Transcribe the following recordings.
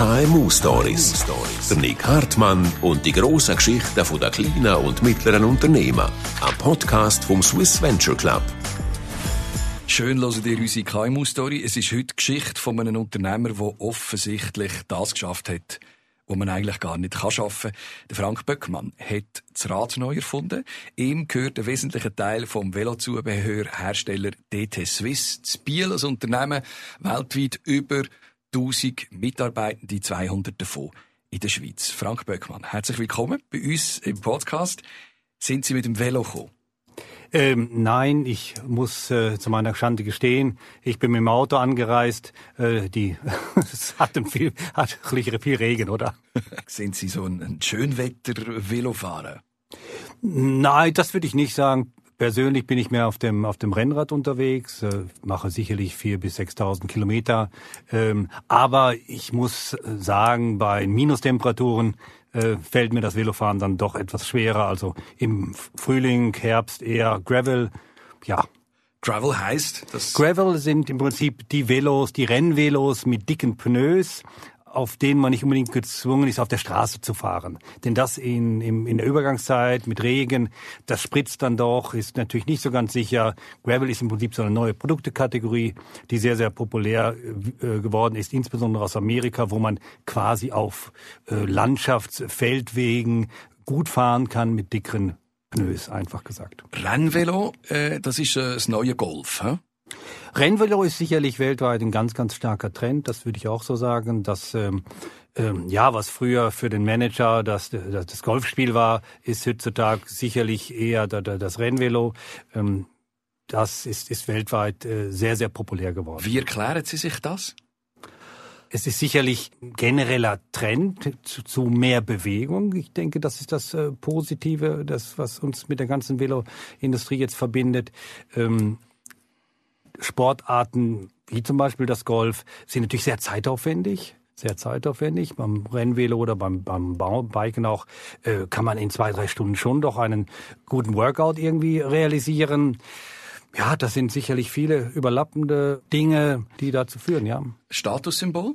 KMU Stories. Der Nick Hartmann und die grossen Geschichten der kleinen und mittleren Unternehmen. Ein Podcast vom Swiss Venture Club. Schön hören ihr unsere KMU-Story. Es ist heute die Geschichte von einem Unternehmer, der offensichtlich das geschafft hat, was man eigentlich gar nicht schaffen kann. Der Frank Böckmann hat das Rad neu erfunden. Ihm gehört ein wesentlicher Teil vom Velozubehörhersteller DT Swiss. Das Biel als Unternehmen weltweit über 1000 Mitarbeitende, 200 davon in der Schweiz. Frank Böckmann, herzlich willkommen bei uns im Podcast. Sind Sie mit dem Velo gekommen? Ähm, nein, ich muss äh, zu meiner Schande gestehen, ich bin mit dem Auto angereist. Äh, die es hat viel, hat viel Regen, oder? Sind Sie so ein, ein Schönwetter-Velofahrer? Nein, das würde ich nicht sagen. Persönlich bin ich mehr auf dem, auf dem Rennrad unterwegs, äh, mache sicherlich vier bis 6.000 Kilometer. Ähm, aber ich muss sagen, bei Minustemperaturen äh, fällt mir das Velofahren dann doch etwas schwerer. Also im Frühling, Herbst eher Gravel. Ja, Gravel heißt? Das Gravel sind im Prinzip die Velos, die Rennvelos mit dicken Pneus, auf denen man nicht unbedingt gezwungen ist, auf der Straße zu fahren. Denn das in, in, in der Übergangszeit mit Regen, das spritzt dann doch, ist natürlich nicht so ganz sicher. Gravel ist im Prinzip so eine neue Produktekategorie, die sehr, sehr populär äh, geworden ist, insbesondere aus Amerika, wo man quasi auf äh, Landschaftsfeldwegen gut fahren kann mit dickeren Pneus, einfach gesagt. Rennvelo, äh, das ist äh, das neue Golf, hä? Rennvelo ist sicherlich weltweit ein ganz, ganz starker Trend. Das würde ich auch so sagen. Dass, ähm, ähm, ja, was früher für den Manager das, das, das Golfspiel war, ist heutzutage sicherlich eher das Rennvelo. Ähm, das ist, ist weltweit äh, sehr, sehr populär geworden. Wie erklären Sie sich das? Es ist sicherlich genereller Trend zu, zu, mehr Bewegung. Ich denke, das ist das äh, Positive, das, was uns mit der ganzen Veloindustrie jetzt verbindet. Ähm, Sportarten wie zum Beispiel das Golf sind natürlich sehr zeitaufwendig sehr zeitaufwendig. Beim Rennvelo oder beim, beim Biken auch äh, kann man in zwei, drei Stunden schon doch einen guten Workout irgendwie realisieren. Ja, das sind sicherlich viele überlappende Dinge, die dazu führen, ja. Statussymbol?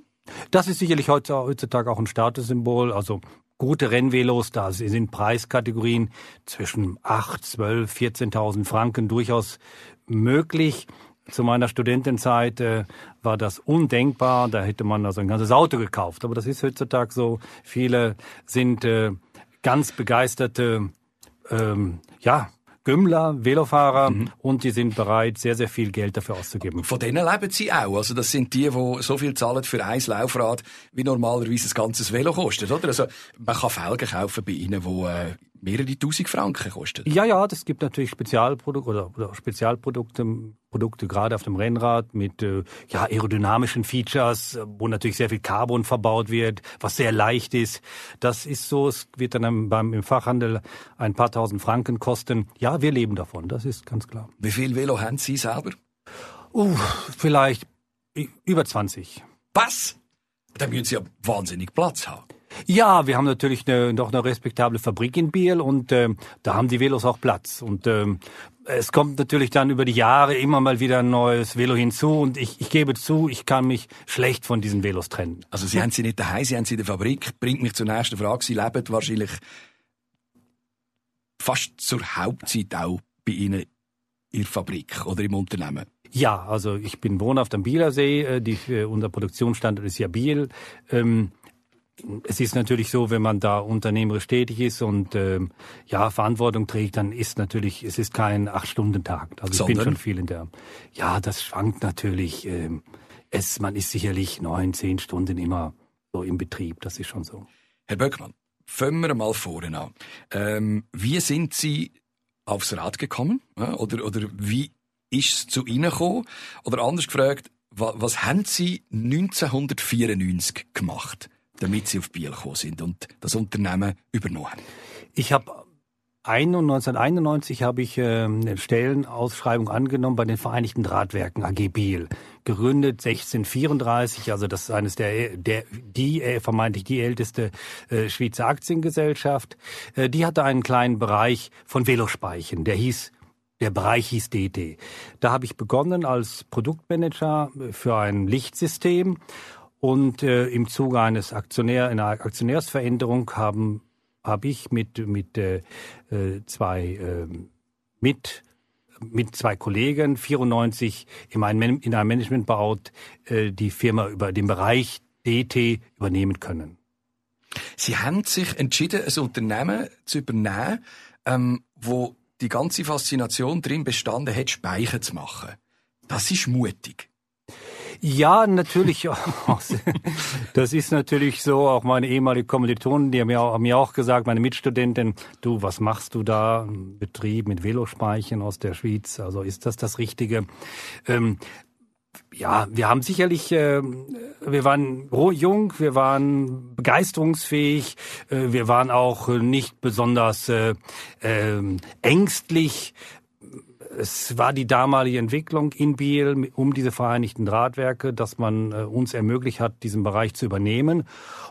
Das ist sicherlich heutzutage auch ein Statussymbol. Also gute Rennvelos, da sind Preiskategorien zwischen 8, 12, 14.000 Franken durchaus möglich. Zu meiner Studentenzeit äh, war das undenkbar. Da hätte man also ein ganzes Auto gekauft. Aber das ist heutzutage so. Viele sind äh, ganz begeisterte, ähm, ja, Gümmler, Velofahrer mhm. und die sind bereit, sehr, sehr viel Geld dafür auszugeben. Von denen leben sie auch. Also das sind die, die so viel zahlen für ein Laufrad, wie normalerweise ein ganzes Velo kostet, oder? Also man kann Felgen kaufen bei ihnen, die äh, mehrere tausend Franken kostet. Ja, ja, das gibt natürlich Spezialprodukte oder, oder Spezialprodukte, Produkte gerade auf dem Rennrad mit äh, ja, aerodynamischen Features, wo natürlich sehr viel Carbon verbaut wird, was sehr leicht ist. Das ist so, es wird dann beim, im Fachhandel ein paar tausend Franken kosten. Ja, wir leben davon, das ist ganz klar. Wie viel Velo haben Sie selber? Uh, vielleicht über 20. Was? Da müssen Sie ja wahnsinnig Platz haben. Ja, wir haben natürlich eine, noch eine respektable Fabrik in Biel und äh, da haben die Velos auch Platz. Und äh, es kommt natürlich dann über die Jahre immer mal wieder ein neues Velo hinzu und ich, ich gebe zu, ich kann mich schlecht von diesen Velos trennen. Also Sie haben sie nicht daheim, Sie haben sie in der Fabrik. Bringt mich zur nächsten Frage. Sie leben wahrscheinlich fast zur Hauptzeit auch bei Ihnen in der Fabrik oder im Unternehmen. Ja, also ich bin wohnhaft am Bielersee. Äh, die, äh, unser Produktionsstandort ist ja Biel. Ähm, es ist natürlich so, wenn man da unternehmerisch tätig ist und ähm, ja Verantwortung trägt, dann ist natürlich, es ist kein acht-Stunden-Tag. Also Sondern? ich bin schon viel in der. Ja, das schwankt natürlich. Ähm, es, man ist sicherlich neun, zehn Stunden immer so im Betrieb. Das ist schon so. Herr Böckmann, fangen wir mal vorne an. Ähm, wie sind Sie aufs Rad gekommen? Oder, oder wie ist es zu Ihnen gekommen? Oder anders gefragt, was, was haben Sie 1994 gemacht? Damit sie auf Biel gekommen sind und das Unternehmen übernommen? Ich habe 1991 habe ich äh, eine Stellenausschreibung angenommen bei den Vereinigten Drahtwerken AG Biel. Gegründet 1634, also das ist eines der, der die äh, vermeintlich die älteste äh, Schweizer Aktiengesellschaft. Äh, die hatte einen kleinen Bereich von Velospeichen, der hieß der Bereich hieß DT. Da habe ich begonnen als Produktmanager für ein Lichtsystem Und äh, im Zuge eines Aktionär, einer Aktionärsveränderung haben habe ich mit mit äh, äh zwei äh, mit mit zwei Kollegen 94 in einem, in einem Managementbaut äh, die Firma über den Bereich DT übernehmen können. Sie haben sich entschieden, ein Unternehmen zu übernehmen, ähm, wo die ganze Faszination drin bestanden hat, Speicher zu machen. Das ist mutig. Ja, natürlich. das ist natürlich so. Auch meine ehemalige Kommilitonen, die haben mir, auch, haben mir auch gesagt, meine Mitstudentin, du, was machst du da? Betrieb mit Velospeichen aus der Schweiz. Also ist das das Richtige? Ähm, ja, wir haben sicherlich, äh, wir waren jung, wir waren begeisterungsfähig, äh, wir waren auch nicht besonders äh, äh, ängstlich. Es war die damalige Entwicklung in Biel um diese Vereinigten Drahtwerke, dass man äh, uns ermöglicht hat, diesen Bereich zu übernehmen.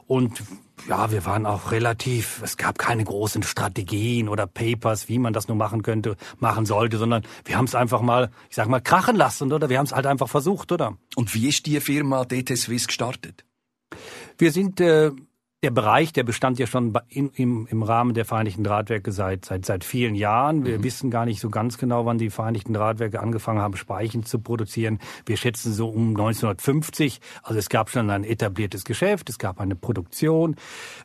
Und ja, wir waren auch relativ, es gab keine großen Strategien oder Papers, wie man das nur machen könnte, machen sollte, sondern wir haben es einfach mal, ich sag mal, krachen lassen, oder? Wir haben es halt einfach versucht, oder? Und wie ist die Firma DT Swiss gestartet? Wir sind äh, der Bereich, der bestand ja schon in, im, im Rahmen der Vereinigten Drahtwerke seit, seit, seit vielen Jahren. Wir mhm. wissen gar nicht so ganz genau, wann die Vereinigten Drahtwerke angefangen haben, Speichen zu produzieren. Wir schätzen so um 1950. Also es gab schon ein etabliertes Geschäft, es gab eine Produktion.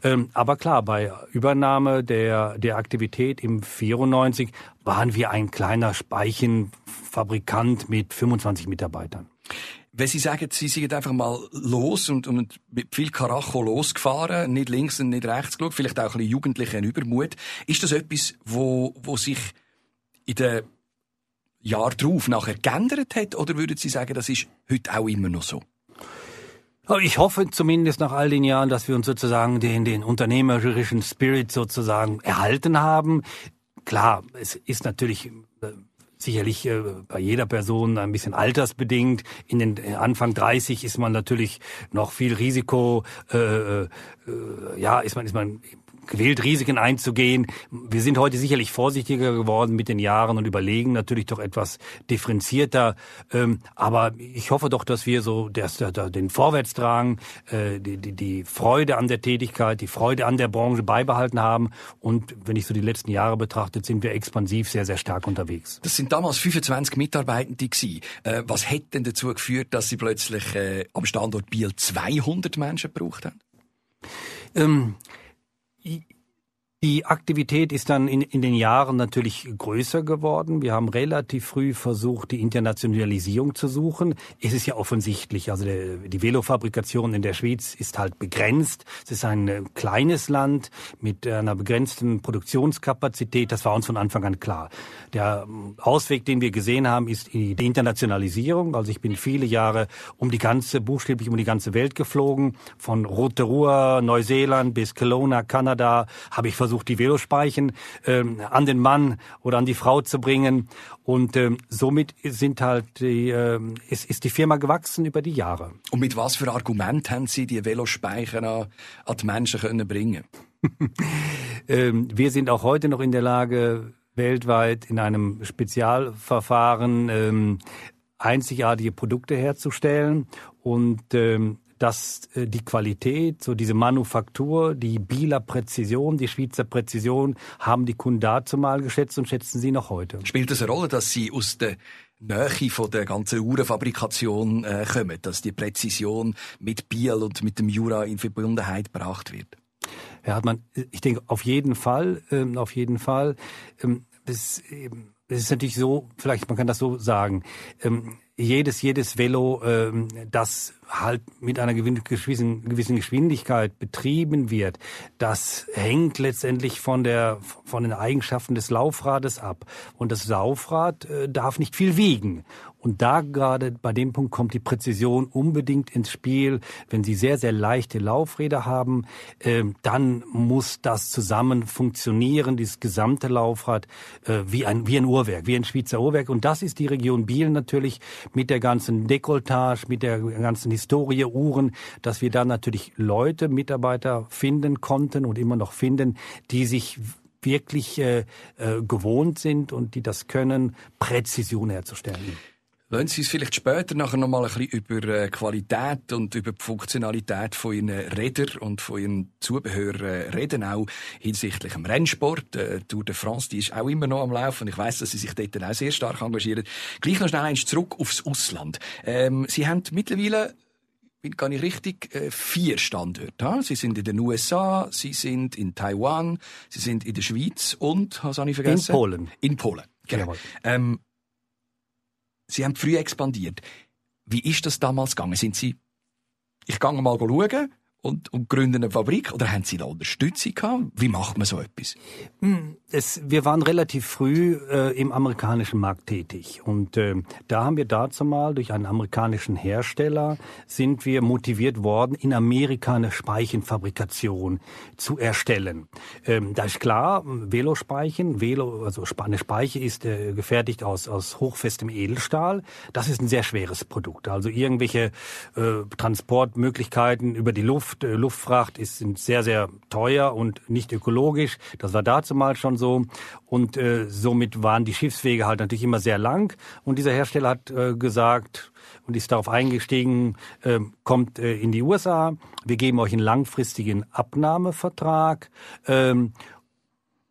Ähm, aber klar, bei Übernahme der, der Aktivität im 94 waren wir ein kleiner Speichenfabrikant mit 25 Mitarbeitern. Wenn Sie sagen, Sie sind einfach mal los und, und mit viel Karacho losgefahren, nicht links und nicht rechts geschaut, vielleicht auch ein bisschen jugendlichen Übermut, ist das etwas, wo, wo sich in den Jahren darauf nachher geändert hat? Oder würden Sie sagen, das ist heute auch immer noch so? Ich hoffe zumindest nach all den Jahren, dass wir uns sozusagen den, den unternehmerischen Spirit sozusagen erhalten haben. Klar, es ist natürlich äh, sicherlich äh, bei jeder Person ein bisschen altersbedingt. In den äh, Anfang 30 ist man natürlich noch viel Risiko, äh, äh, ja, ist man, ist man gewählt, Risiken einzugehen. Wir sind heute sicherlich vorsichtiger geworden mit den Jahren und überlegen natürlich doch etwas differenzierter. Ähm, aber ich hoffe doch, dass wir so den Vorwärtsdrang, äh, die Freude an der Tätigkeit, die Freude an der Branche beibehalten haben. Und wenn ich so die letzten Jahre betrachte, sind wir expansiv sehr, sehr stark unterwegs. Das sind damals 25 Mitarbeitende gewesen. Äh, was hätte denn dazu geführt, dass Sie plötzlich äh, am Standort Biel 200 Menschen gebraucht haben? Ähm, い die Aktivität ist dann in, in den Jahren natürlich größer geworden. Wir haben relativ früh versucht, die Internationalisierung zu suchen. Es ist ja offensichtlich, also der, die Velofabrikation in der Schweiz ist halt begrenzt. Es ist ein äh, kleines Land mit einer begrenzten Produktionskapazität. Das war uns von Anfang an klar. Der ähm, Ausweg, den wir gesehen haben, ist die Internationalisierung. Also ich bin viele Jahre um die ganze, buchstäblich um die ganze Welt geflogen. Von Rotorua, Neuseeland bis Kelowna, Kanada, habe ich versucht, versucht, die Velospeichen ähm, an den Mann oder an die Frau zu bringen. Und ähm, somit sind halt die, äh, ist, ist die Firma gewachsen über die Jahre. Und mit was für Argument haben Sie die Velospeicher an, an die Menschen können bringen? ähm, wir sind auch heute noch in der Lage, weltweit in einem Spezialverfahren ähm, einzigartige Produkte herzustellen und ähm, dass äh, die Qualität, so diese Manufaktur, die Bieler Präzision, die Schweizer Präzision haben die Kunden dazu mal geschätzt und schätzen sie noch heute. Spielt es eine Rolle, dass sie aus der Nähe von der ganzen Uhrenfabrikation äh, kommen, dass die Präzision mit Biel und mit dem Jura in Verbundenheit gebracht wird? Ja, hat man, ich denke, auf jeden Fall, ähm, auf jeden Fall. Ähm, das, ähm, es ist natürlich so, vielleicht man kann das so sagen, ähm, jedes, jedes Velo, ähm, das halt mit einer gewissen, gewissen Geschwindigkeit betrieben wird, das hängt letztendlich von der, von den Eigenschaften des Laufrades ab. Und das Laufrad äh, darf nicht viel wiegen. Und da gerade bei dem Punkt kommt die Präzision unbedingt ins Spiel. Wenn Sie sehr, sehr leichte Laufräder haben, äh, dann muss das zusammen funktionieren, dieses gesamte Laufrad, äh, wie ein, wie ein Uhrwerk, wie ein Schweizer Uhrwerk. Und das ist die Region Biel natürlich mit der ganzen Dekolletage, mit der ganzen Historie Uhren, dass wir da natürlich Leute, Mitarbeiter finden konnten und immer noch finden, die sich wirklich äh, äh, gewohnt sind und die das können, Präzision herzustellen. Lassen Sie uns vielleicht später nachher noch mal ein bisschen über äh, Qualität und über die Funktionalität von Ihren Rädern und von Ihren Zubehör reden, auch hinsichtlich dem Rennsport. Äh, Tour de France, die ist auch immer noch am Laufen. Ich weiß, dass Sie sich dort auch sehr stark engagieren. Gleich noch schnell eins zurück aufs Ausland. Ähm, Sie haben mittlerweile bin gar nicht richtig, äh, vier Standorte. Sie sind in den USA, Sie sind in Taiwan, Sie sind in der Schweiz und, was habe ich vergessen? In Polen. In Polen, genau. Ähm, Sie haben früh expandiert. Wie ist das damals gegangen? Sind Sie, ich gehe mal schauen, und, und gründen eine Fabrik oder haben Sie da Unterstützung gehabt? Wie macht man so etwas? Hm, es, wir waren relativ früh äh, im amerikanischen Markt tätig und äh, da haben wir dazu mal durch einen amerikanischen Hersteller sind wir motiviert worden, in Amerika eine Speichenfabrikation zu erstellen. Ähm, da ist klar, Velospeichen, Velo, also eine Speiche ist äh, gefertigt aus, aus hochfestem Edelstahl. Das ist ein sehr schweres Produkt. Also irgendwelche äh, Transportmöglichkeiten über die Luft äh, Luftfracht ist, sind sehr, sehr teuer und nicht ökologisch. Das war dazu mal schon so. Und äh, somit waren die Schiffswege halt natürlich immer sehr lang. Und dieser Hersteller hat äh, gesagt und ist darauf eingestiegen, äh, kommt äh, in die USA. Wir geben euch einen langfristigen Abnahmevertrag. Ähm,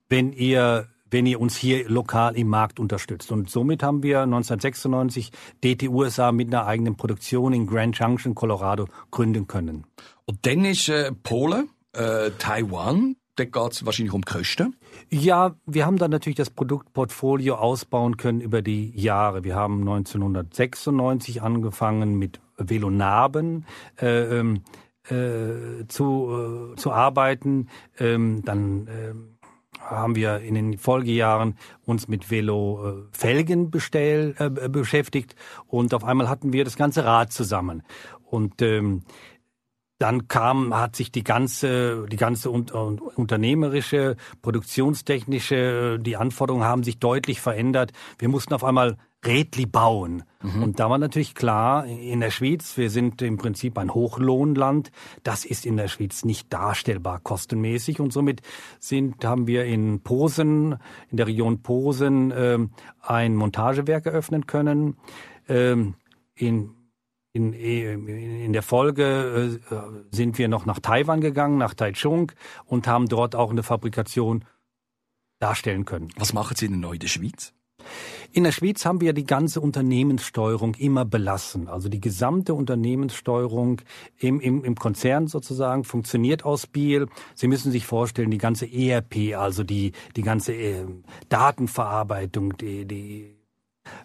wenn ihr wenn ihr uns hier lokal im Markt unterstützt. Und somit haben wir 1996 DT USA mit einer eigenen Produktion in Grand Junction, Colorado gründen können. Und dann ist äh, Polen, äh, Taiwan, da geht es wahrscheinlich um Kosten. Ja, wir haben dann natürlich das Produktportfolio ausbauen können über die Jahre. Wir haben 1996 angefangen mit Velonarben. Äh, ähm, äh, zu, äh, zu arbeiten. Ähm, dann äh, haben wir in den Folgejahren uns mit Velo-Felgen äh, bestell, äh, beschäftigt und auf einmal hatten wir das ganze Rad zusammen. Und ähm, dann kam, hat sich die ganze, die ganze unternehmerische, produktionstechnische, die Anforderungen haben sich deutlich verändert. Wir mussten auf einmal Rädli bauen. Mhm. Und da war natürlich klar, in der Schweiz, wir sind im Prinzip ein Hochlohnland, das ist in der Schweiz nicht darstellbar kostenmäßig und somit sind, haben wir in Posen, in der Region Posen, äh, ein Montagewerk eröffnen können. Ähm, in in, in der Folge äh, sind wir noch nach Taiwan gegangen, nach Taichung und haben dort auch eine Fabrikation darstellen können. Was machen Sie denn neu in der Schweiz? In der Schweiz haben wir die ganze Unternehmenssteuerung immer belassen. Also die gesamte Unternehmenssteuerung im, im, im Konzern sozusagen funktioniert aus Biel. Sie müssen sich vorstellen, die ganze ERP, also die, die ganze äh, Datenverarbeitung, die, die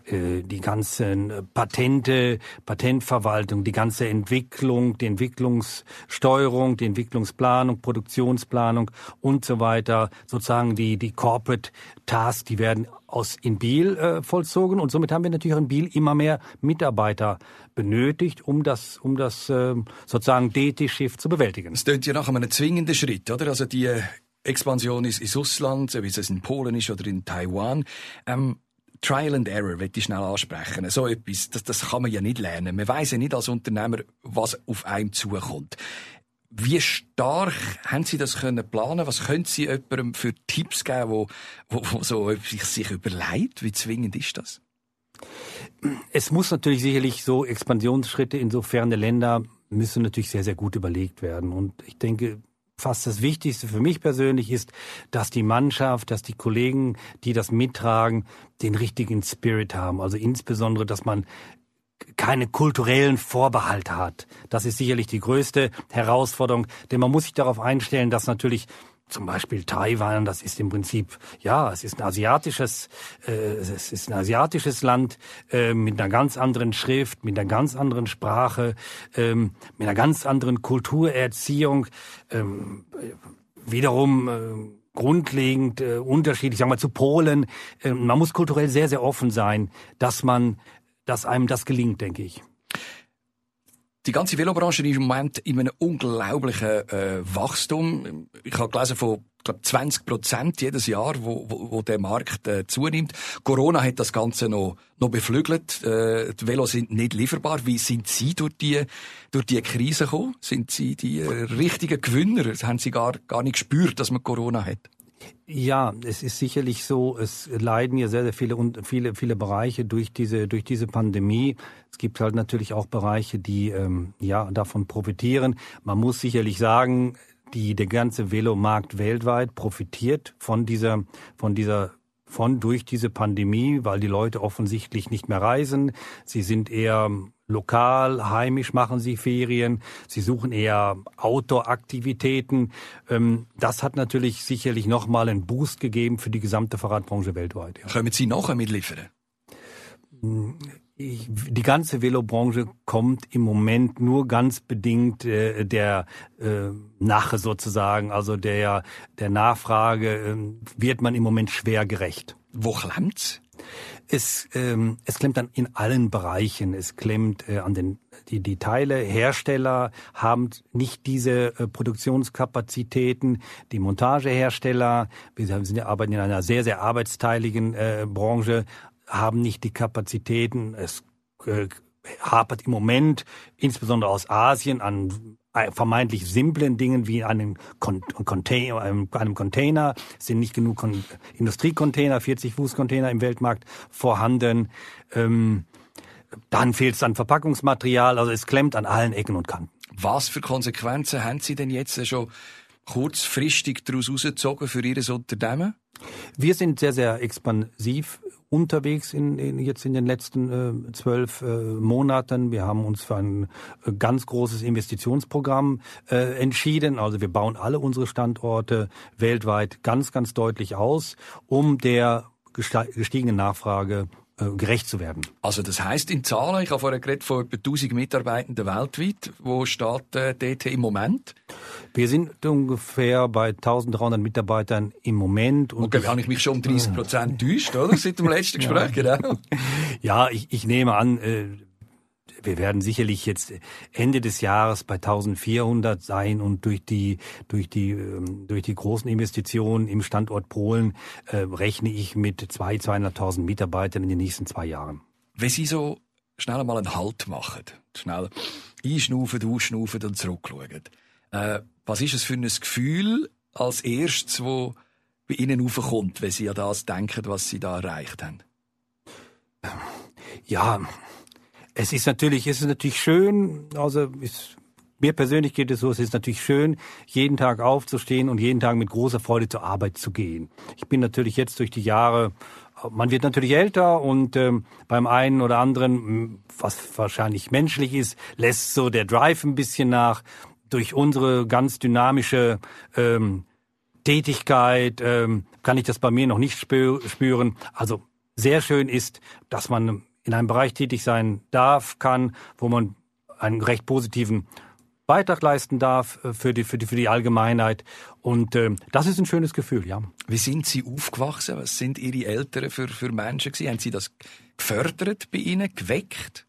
die ganzen Patente, Patentverwaltung, die ganze Entwicklung, die Entwicklungssteuerung, die Entwicklungsplanung, Produktionsplanung und so weiter, sozusagen die, die Corporate Tasks, die werden aus in Biel äh, vollzogen und somit haben wir natürlich in Biel immer mehr Mitarbeiter benötigt, um das, um das äh, sozusagen DT-Schiff zu bewältigen. Es klingt ja nach einem zwingenden Schritt, oder? Also die Expansion ist ins Ausland, wie es in Polen ist oder in Taiwan. Ähm, Trial and Error, möchte ich schnell ansprechen. So etwas, das, das kann man ja nicht lernen. Man weiß ja nicht als Unternehmer, was auf einem zukommt. Wie stark haben Sie das können planen? Was können Sie jemandem für Tipps geben, wo, wo, wo so sich, sich überlegt? Wie zwingend ist das? Es muss natürlich sicherlich so Expansionsschritte in so ferne Länder müssen natürlich sehr, sehr gut überlegt werden. Und ich denke, fast das Wichtigste für mich persönlich ist, dass die Mannschaft, dass die Kollegen, die das mittragen, den richtigen Spirit haben. Also insbesondere, dass man keine kulturellen Vorbehalte hat. Das ist sicherlich die größte Herausforderung, denn man muss sich darauf einstellen, dass natürlich zum Beispiel Taiwan, das ist im Prinzip, ja, es ist ein asiatisches, äh, es ist ein asiatisches Land äh, mit einer ganz anderen Schrift, mit einer ganz anderen Sprache, ähm, mit einer ganz anderen Kulturerziehung, ähm, wiederum äh, grundlegend äh, unterschiedlich, sagen wir zu Polen. Äh, man muss kulturell sehr, sehr offen sein, dass man, dass einem das gelingt, denke ich. Die ganze Velobranche ist im Moment in einem unglaublichen äh, Wachstum. Ich habe gelesen von glaub, 20 Prozent jedes Jahr, wo, wo, wo der Markt äh, zunimmt. Corona hat das Ganze noch, noch beflügelt. Äh, die Velos sind nicht lieferbar. Wie sind Sie durch die, durch die Krise gekommen? Sind Sie die äh, richtigen Gewinner? Haben Sie gar, gar nicht gespürt, dass man Corona hat? Ja, es ist sicherlich so, es leiden ja sehr, sehr viele, viele, viele Bereiche durch diese, durch diese Pandemie. Es gibt halt natürlich auch Bereiche, die ähm, ja davon profitieren. Man muss sicherlich sagen, die, der ganze Velomarkt weltweit profitiert von dieser, von dieser von durch diese Pandemie, weil die Leute offensichtlich nicht mehr reisen. Sie sind eher lokal, heimisch machen sie Ferien. Sie suchen eher Outdoor-Aktivitäten. Ähm, das hat natürlich sicherlich nochmal einen Boost gegeben für die gesamte Fahrradbranche weltweit. Ja. Können Sie nachher mitliefern? die ganze Velobranche kommt im Moment nur ganz bedingt äh, der äh, Nache sozusagen, also der der Nachfrage äh, wird man im Moment schwer gerecht. Wo klemmt's? Es, ähm, es klemmt dann in allen Bereichen. Es klemmt äh, an den die, die Teile. Hersteller haben nicht diese äh, Produktionskapazitäten. Die Montagehersteller, wir sind, arbeiten in einer sehr, sehr arbeitsteiligen äh, Branche, haben nicht die Kapazitäten. Es äh, hapert im Moment, insbesondere aus Asien, an vermeintlich simplen Dingen wie einem, Container, einem, Container, es sind nicht genug Industriecontainer, 40 Fuß Container im Weltmarkt vorhanden. Ähm, dann fehlt es an Verpackungsmaterial, also es klemmt an allen Ecken und Kanten. Was für Konsequenzen haben Sie denn jetzt schon kurzfristig daraus herausgezogen für Ihr Unternehmen? Wir sind sehr, sehr expansiv unterwegs in, in jetzt in den letzten äh, zwölf äh, Monaten. Wir haben uns für ein äh, ganz großes Investitionsprogramm äh, entschieden. Also wir bauen alle unsere Standorte weltweit ganz, ganz deutlich aus, um der gestiegenen Nachfrage äh, gerecht zu werden. Also das heißt in Zahlen, ich habe vorher geredet von etwa 1000 Mitarbeitenden weltweit. Wo steht äh, DT im Moment? Wir sind ungefähr bei 1300 Mitarbeitern im Moment. Und okay, habe ich mich schon um 30 Prozent täuscht, oder? Seit dem letzten Gespräch, ja. genau. Ja, ich, ich nehme an, äh, wir werden sicherlich jetzt Ende des Jahres bei 1400 sein und durch die durch die ähm, durch die großen Investitionen im Standort Polen äh, rechne ich mit zwei 200.000 Mitarbeitern in den nächsten zwei Jahren. Wenn Sie so schnell mal einen Halt machen, schnell einschnaufen, ausschnaufen und zurückschauen, äh, was ist es für ein Gefühl als erstes, wo bei Ihnen aufkommt, wenn Sie an das denken, was Sie da erreicht haben? Ja, es ist natürlich, es ist natürlich schön, also ist, mir persönlich geht es so, es ist natürlich schön, jeden Tag aufzustehen und jeden Tag mit großer Freude zur Arbeit zu gehen. Ich bin natürlich jetzt durch die Jahre, man wird natürlich älter und ähm, beim einen oder anderen, was wahrscheinlich menschlich ist, lässt so der Drive ein bisschen nach. Durch unsere ganz dynamische ähm, Tätigkeit ähm, kann ich das bei mir noch nicht spüren. Also sehr schön ist, dass man in einem Bereich tätig sein darf, kann, wo man einen recht positiven Beitrag leisten darf äh, für die, für die, für die Allgemeinheit. Und äh, das ist ein schönes Gefühl, ja. Wie sind Sie aufgewachsen? Was sind Ihre Eltern für, für Menschen gewesen? Haben Sie das gefördert bei Ihnen, geweckt?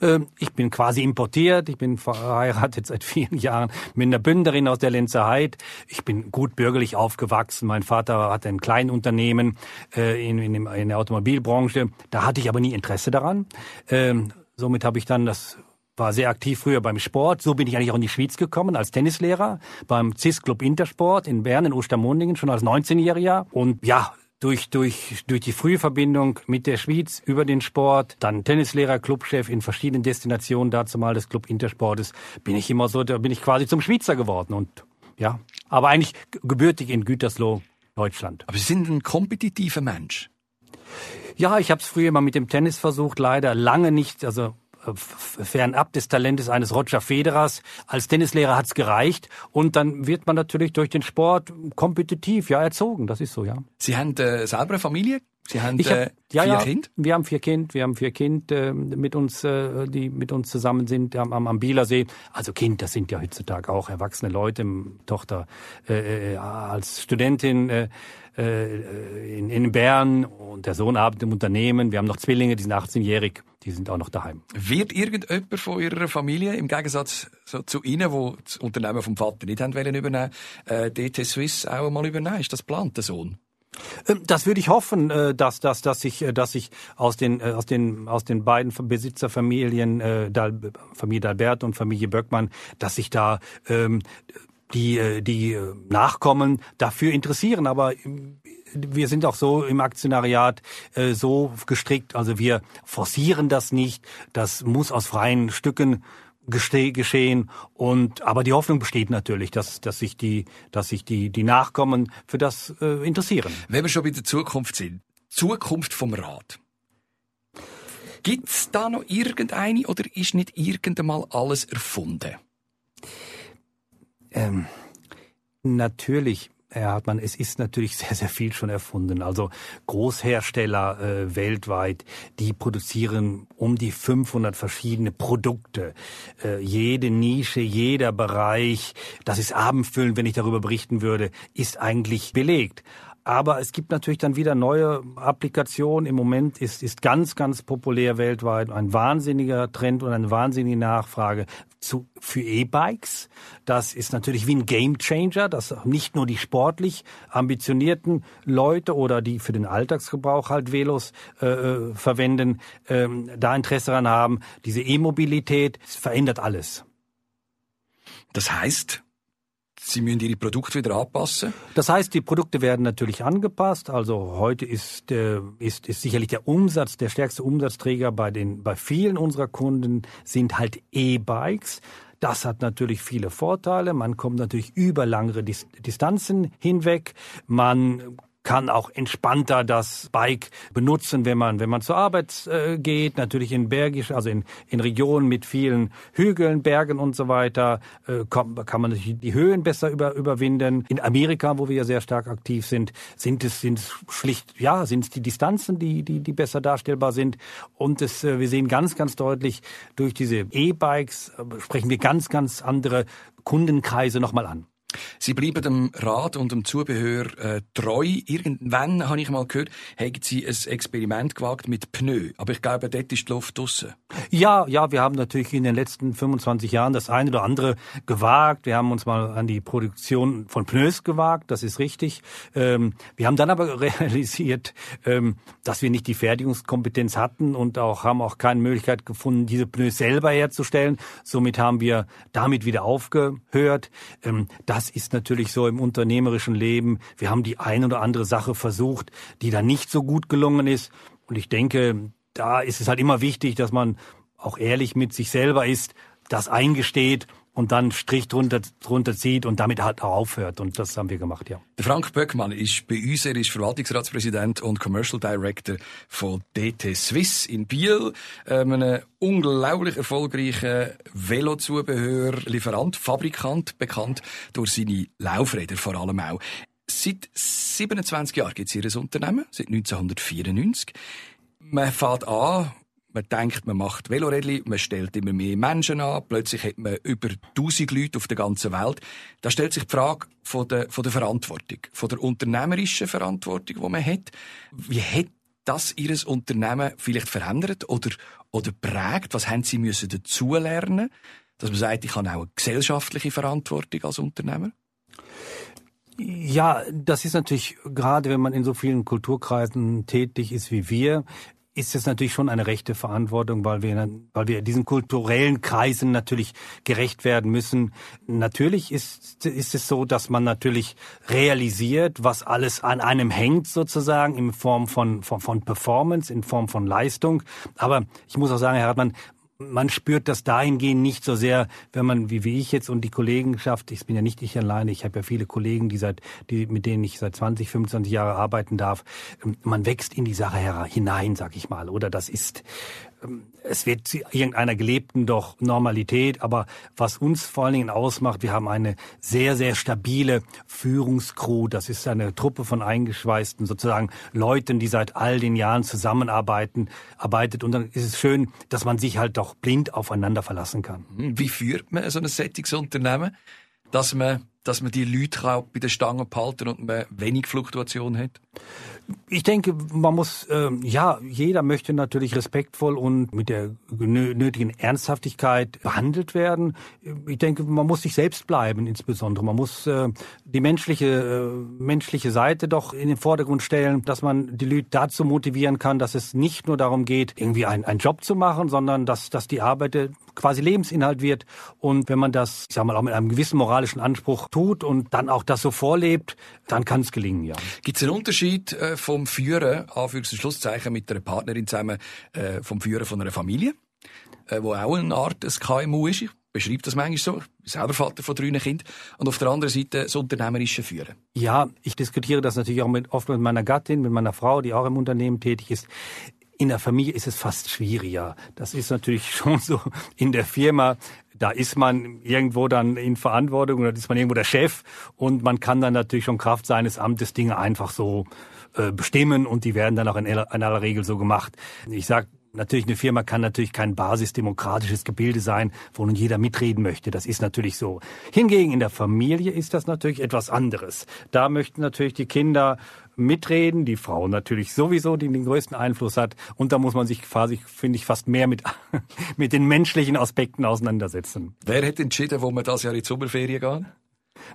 Ähm, ich bin quasi importiert. Ich bin verheiratet seit vielen Jahren mit einer Bünderin aus der Lenzer Heid. Ich bin gut bürgerlich aufgewachsen. Mein Vater hatte ein Kleinunternehmen äh, in, in, der Automobilbranche. Da hatte ich aber nie Interesse daran. Ähm, somit habe ich dann das war sehr aktiv früher beim Sport. So bin ich eigentlich auch in die Schweiz gekommen als Tennislehrer beim CIS Club Intersport in Bern in Ostermundingen schon als 19-Jähriger. Und ja, durch, durch, durch die frühe Verbindung mit der Schweiz über den Sport, dann Tennislehrer, Clubchef in verschiedenen Destinationen, dazu mal des Club Intersportes, bin ich immer so, da bin ich quasi zum Schweizer geworden und ja, aber eigentlich gebürtig in Gütersloh, Deutschland. Aber Sie sind ein kompetitiver Mensch. Ja, ich habe es früher mal mit dem Tennis versucht, leider lange nicht, also fernab des Talentes eines Roger Federers. Als Tennislehrer hat's gereicht und dann wird man natürlich durch den Sport kompetitiv ja erzogen. Das ist so, ja. Sie haben äh, selber eine Familie? Sie haben hab, äh, ja, vier ja, Kinder? Wir haben vier Kinder. Wir haben vier Kinder äh, mit uns, äh, die mit uns zusammen sind am, am, am Bielersee. Also Kind, das sind ja heutzutage auch erwachsene Leute. Tochter äh, äh, als Studentin äh, äh, in, in Bern und der Sohn arbeitet im Unternehmen. Wir haben noch Zwillinge, die sind 18-jährig, die sind auch noch daheim. Wird irgendjemand von Ihrer Familie, im Gegensatz so zu Ihnen, wo das Unternehmen vom Vater nicht haben wollen übernehmen, äh, DT Swiss auch einmal übernehmen? Ist das plant, der Sohn? Ähm, das würde ich hoffen, äh, dass, dass, dass ich, äh, dass ich aus den, äh, aus den, aus den beiden Besitzerfamilien, Familie Dalbert und Familie Böckmann, dass ich da ähm, die, äh, die Nachkommen dafür interessieren. Aber wir sind auch so im Aktionariat äh, so gestrickt, also wir forcieren das nicht. Das muss aus freien Stücken geschehen und aber die Hoffnung besteht natürlich, dass dass sich die dass sich die die Nachkommen für das äh, interessieren. Wenn wir schon bei der Zukunft sind, Zukunft vom Rat. Gibt's da noch irgendeine oder ist nicht irgendeinmal alles erfunden? Ähm, natürlich Herr Hartmann, es ist natürlich sehr, sehr viel schon erfunden. Also Großhersteller äh, weltweit, die produzieren um die 500 verschiedene Produkte. Äh, jede Nische, jeder Bereich, das ist abendfüllend, wenn ich darüber berichten würde, ist eigentlich belegt. Aber es gibt natürlich dann wieder neue Applikationen. Im Moment ist, ist ganz, ganz populär weltweit ein wahnsinniger Trend und eine wahnsinnige Nachfrage zu, für E-Bikes. Das ist natürlich wie ein Game Changer, dass nicht nur die sportlich ambitionierten Leute oder die für den Alltagsgebrauch halt Velos äh, äh verwenden, ähm, da Interesse daran haben. Diese E-Mobilität verändert alles. Das heißt, Sie müssen Ihre Produkte wieder anpassen? Das heißt, die Produkte werden natürlich angepasst. Also heute ist, äh, ist, ist sicherlich der Umsatz, der stärkste Umsatzträger bei, den, bei vielen unserer Kunden sind halt E-Bikes. Das hat natürlich viele Vorteile. Man kommt natürlich über langere Distanzen hinweg. Man kann auch entspannter das Bike benutzen, wenn man wenn man zur Arbeit äh, geht. Natürlich in bergisch, also in in Regionen mit vielen Hügeln, Bergen und so weiter, äh, kann, kann man die Höhen besser über, überwinden. In Amerika, wo wir ja sehr stark aktiv sind, sind es sind es schlicht ja sind es die Distanzen, die die die besser darstellbar sind. Und es, äh, wir sehen ganz ganz deutlich durch diese E-Bikes äh, sprechen wir ganz ganz andere Kundenkreise nochmal an. Sie bleiben dem Rad und dem Zubehör äh, treu. Irgendwann, habe ich mal gehört, haben Sie ein Experiment gewagt mit Pneu. Aber ich glaube, dort ist die Luft draussen. Ja, ja, wir haben natürlich in den letzten 25 Jahren das eine oder andere gewagt. Wir haben uns mal an die Produktion von Pneus gewagt, das ist richtig. Ähm, wir haben dann aber realisiert, ähm, dass wir nicht die Fertigungskompetenz hatten und auch haben auch keine Möglichkeit gefunden, diese Pneus selber herzustellen. Somit haben wir damit wieder aufgehört. Ähm, das das ist natürlich so im unternehmerischen Leben. Wir haben die ein oder andere Sache versucht, die dann nicht so gut gelungen ist. Und ich denke, da ist es halt immer wichtig, dass man auch ehrlich mit sich selber ist, das eingesteht und dann Strich drunter, drunter zieht und damit halt auch aufhört. Und das haben wir gemacht, ja. Der Frank Böckmann ist bei uns, er ist Verwaltungsratspräsident und Commercial Director von DT Swiss in Biel, ähm, einem unglaublich erfolgreichen Velozubehörlieferant, Fabrikant, bekannt durch seine Laufräder vor allem auch. Seit 27 Jahren gibt es ihr Unternehmen, seit 1994. Man fährt an, man denkt, man macht Velorädli, man stellt immer mehr Menschen an, plötzlich hat man über 1000 Leute auf der ganzen Welt. Da stellt sich die Frage von der, von der Verantwortung, von der unternehmerischen Verantwortung, die man hat. Wie hat das Ihres Unternehmen vielleicht verändert oder, oder prägt? Was haben Sie müssen dazulernen, dass man sagt, ich habe auch eine gesellschaftliche Verantwortung als Unternehmer? Ja, das ist natürlich gerade, wenn man in so vielen Kulturkreisen tätig ist wie wir, ist es natürlich schon eine rechte Verantwortung, weil wir, weil wir diesen kulturellen Kreisen natürlich gerecht werden müssen. Natürlich ist, ist es so, dass man natürlich realisiert, was alles an einem hängt sozusagen in Form von, von, von Performance, in Form von Leistung. Aber ich muss auch sagen, Herr Hartmann, man spürt das dahingehend nicht so sehr, wenn man, wie, wie ich jetzt und die Kollegenschaft, ich bin ja nicht ich alleine, ich habe ja viele Kollegen, die seit, die, mit denen ich seit 20, 25 Jahren arbeiten darf. Ähm, man wächst in die Sache hinein, sag ich mal. Oder das ist, es wird irgendeiner gelebten doch Normalität, aber was uns vor allen Dingen ausmacht, wir haben eine sehr, sehr stabile Führungskrew. Das ist eine Truppe von eingeschweißten sozusagen Leuten, die seit all den Jahren zusammenarbeiten, arbeitet. Und dann ist es schön, dass man sich halt doch blind aufeinander verlassen kann. Wie führt man so ein Sättigungsunternehmen, dass man dass man die Leute bei der Stange behalten und man wenig Fluktuation hat? Ich denke, man muss, äh, ja, jeder möchte natürlich respektvoll und mit der nötigen Ernsthaftigkeit behandelt werden. Ich denke, man muss sich selbst bleiben, insbesondere. Man muss äh, die menschliche, äh, menschliche Seite doch in den Vordergrund stellen, dass man die Leute dazu motivieren kann, dass es nicht nur darum geht, irgendwie einen, einen Job zu machen, sondern dass, dass die Arbeit quasi Lebensinhalt wird. Und wenn man das, ich sag mal, auch mit einem gewissen moralischen Anspruch tut und dann auch das so vorlebt, dann kann es gelingen, ja. Gibt es einen Unterschied äh, vom Führen, Anführungs- und Schlusszeichen, mit einer Partnerin zusammen, äh, vom Führen von einer Familie, äh, wo auch eine Art ein KMU ist? Ich beschreibe das manchmal so. Ich bin selber Vater von drei Kindern. Und auf der anderen Seite das unternehmerische Führen. Ja, ich diskutiere das natürlich auch mit, oft mit meiner Gattin, mit meiner Frau, die auch im Unternehmen tätig ist. In der Familie ist es fast schwieriger. Das ist natürlich schon so in der Firma. Da ist man irgendwo dann in Verantwortung oder ist man irgendwo der Chef und man kann dann natürlich schon Kraft seines Amtes Dinge einfach so äh, bestimmen und die werden dann auch in aller Regel so gemacht. Ich sag Natürlich, eine Firma kann natürlich kein basisdemokratisches Gebilde sein, wo nun jeder mitreden möchte. Das ist natürlich so. Hingegen in der Familie ist das natürlich etwas anderes. Da möchten natürlich die Kinder mitreden, die Frau natürlich sowieso, die den größten Einfluss hat. Und da muss man sich quasi, finde ich, fast mehr mit, mit den menschlichen Aspekten auseinandersetzen. Wer hat entschieden, wo wir das Jahr in die Sommerferien gehen?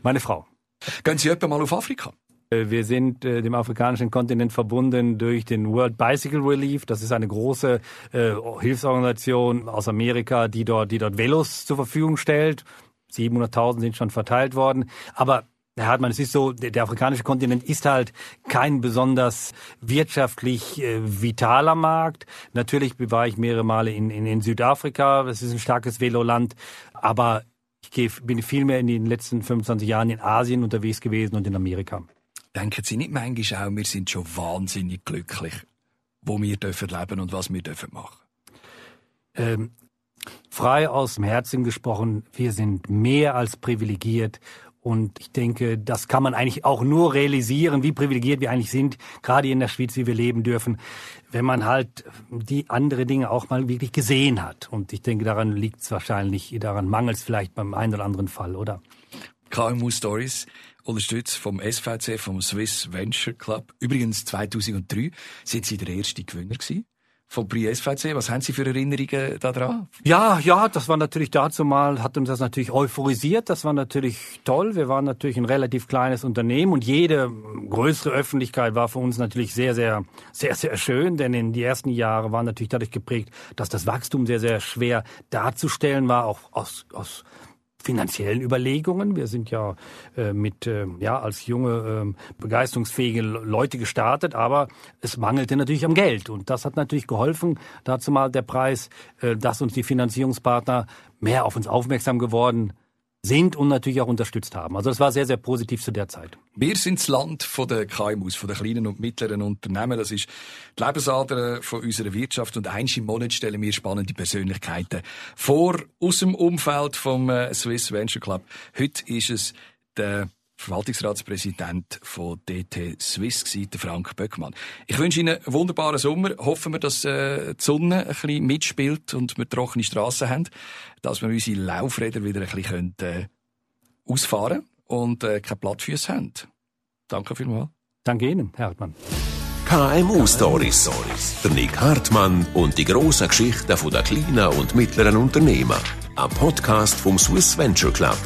Meine Frau. Gehen Sie etwa mal auf Afrika? Äh, wir sind äh, dem afrikanischen Kontinent verbunden durch den World Bicycle Relief. Das ist eine große äh, Hilfsorganisation aus Amerika, die dort, die dort Velos zur Verfügung stellt. 700.000 sind schon verteilt worden. Aber Herr Hartmann, es ist so, der, der, afrikanische Kontinent ist halt kein besonders wirtschaftlich äh, vitaler Markt. Natürlich war ich mehrere Male in, in, in Südafrika, das ist ein starkes Veloland, aber ich geh, bin viel mehr in den letzten 25 Jahren in Asien unterwegs gewesen und in Amerika. Denken Sie nicht manchmal auch, wir sind schon wahnsinnig glücklich, wo wir dürfen leben und was wir dürfen machen? Ähm, frei aus dem Herzen gesprochen, wir sind mehr als privilegiert und ich denke, das kann man eigentlich auch nur realisieren, wie privilegiert wir eigentlich sind, gerade in der Schweiz, wie wir leben dürfen, wenn man halt die andere Dinge auch mal wirklich gesehen hat. Und ich denke, daran liegt es wahrscheinlich, daran mangelt es vielleicht beim einen oder anderen Fall, oder? KMU Stories unterstützt vom SVC, vom Swiss Venture Club. Übrigens 2003 sind Sie der erste Gewinner gewesen vom Prix SVC. Was haben Sie für Erinnerungen daran? Ja, ja, das war natürlich dazu mal, hat uns das natürlich euphorisiert. Das war natürlich toll. Wir waren natürlich ein relativ kleines Unternehmen und jede größere Öffentlichkeit war für uns natürlich sehr, sehr, sehr, sehr schön, denn in die ersten Jahre waren natürlich dadurch geprägt, dass das Wachstum sehr, sehr schwer darzustellen war, auch aus, aus finanziellen Überlegungen. Wir sind ja äh, mit äh, ja als junge äh, begeisterungsfähige Leute gestartet, aber es mangelte natürlich am Geld und das hat natürlich geholfen. Dazu mal der Preis, äh, dass uns die Finanzierungspartner mehr auf uns aufmerksam geworden sind und natürlich auch unterstützt haben. Also das war sehr, sehr positiv zu der Zeit. Wir sind das Land der KMUs, den kleinen und mittleren Unternehmen. Das ist die Lebensader von unserer Wirtschaft. Und eins im Monat stellen wir spannende Persönlichkeiten vor aus dem Umfeld vom äh, Swiss Venture Club. Heute ist es der Verwaltungsratspräsident von DT Swiss gewesen, der Frank Böckmann. Ich wünsche Ihnen einen wunderbaren Sommer. Hoffen wir, dass äh, die Sonne ein bisschen mitspielt und wir trockene Strassen haben, dass wir unsere Laufräder wieder ein bisschen können, äh, ausfahren und äh, keine Plattfüße haben. Danke vielmals. Danke Ihnen, Herr Hartmann. KMU Stories. Der Nick Hartmann und die grossen Geschichten der kleinen und mittleren Unternehmen. Ein Podcast vom Swiss Venture Club.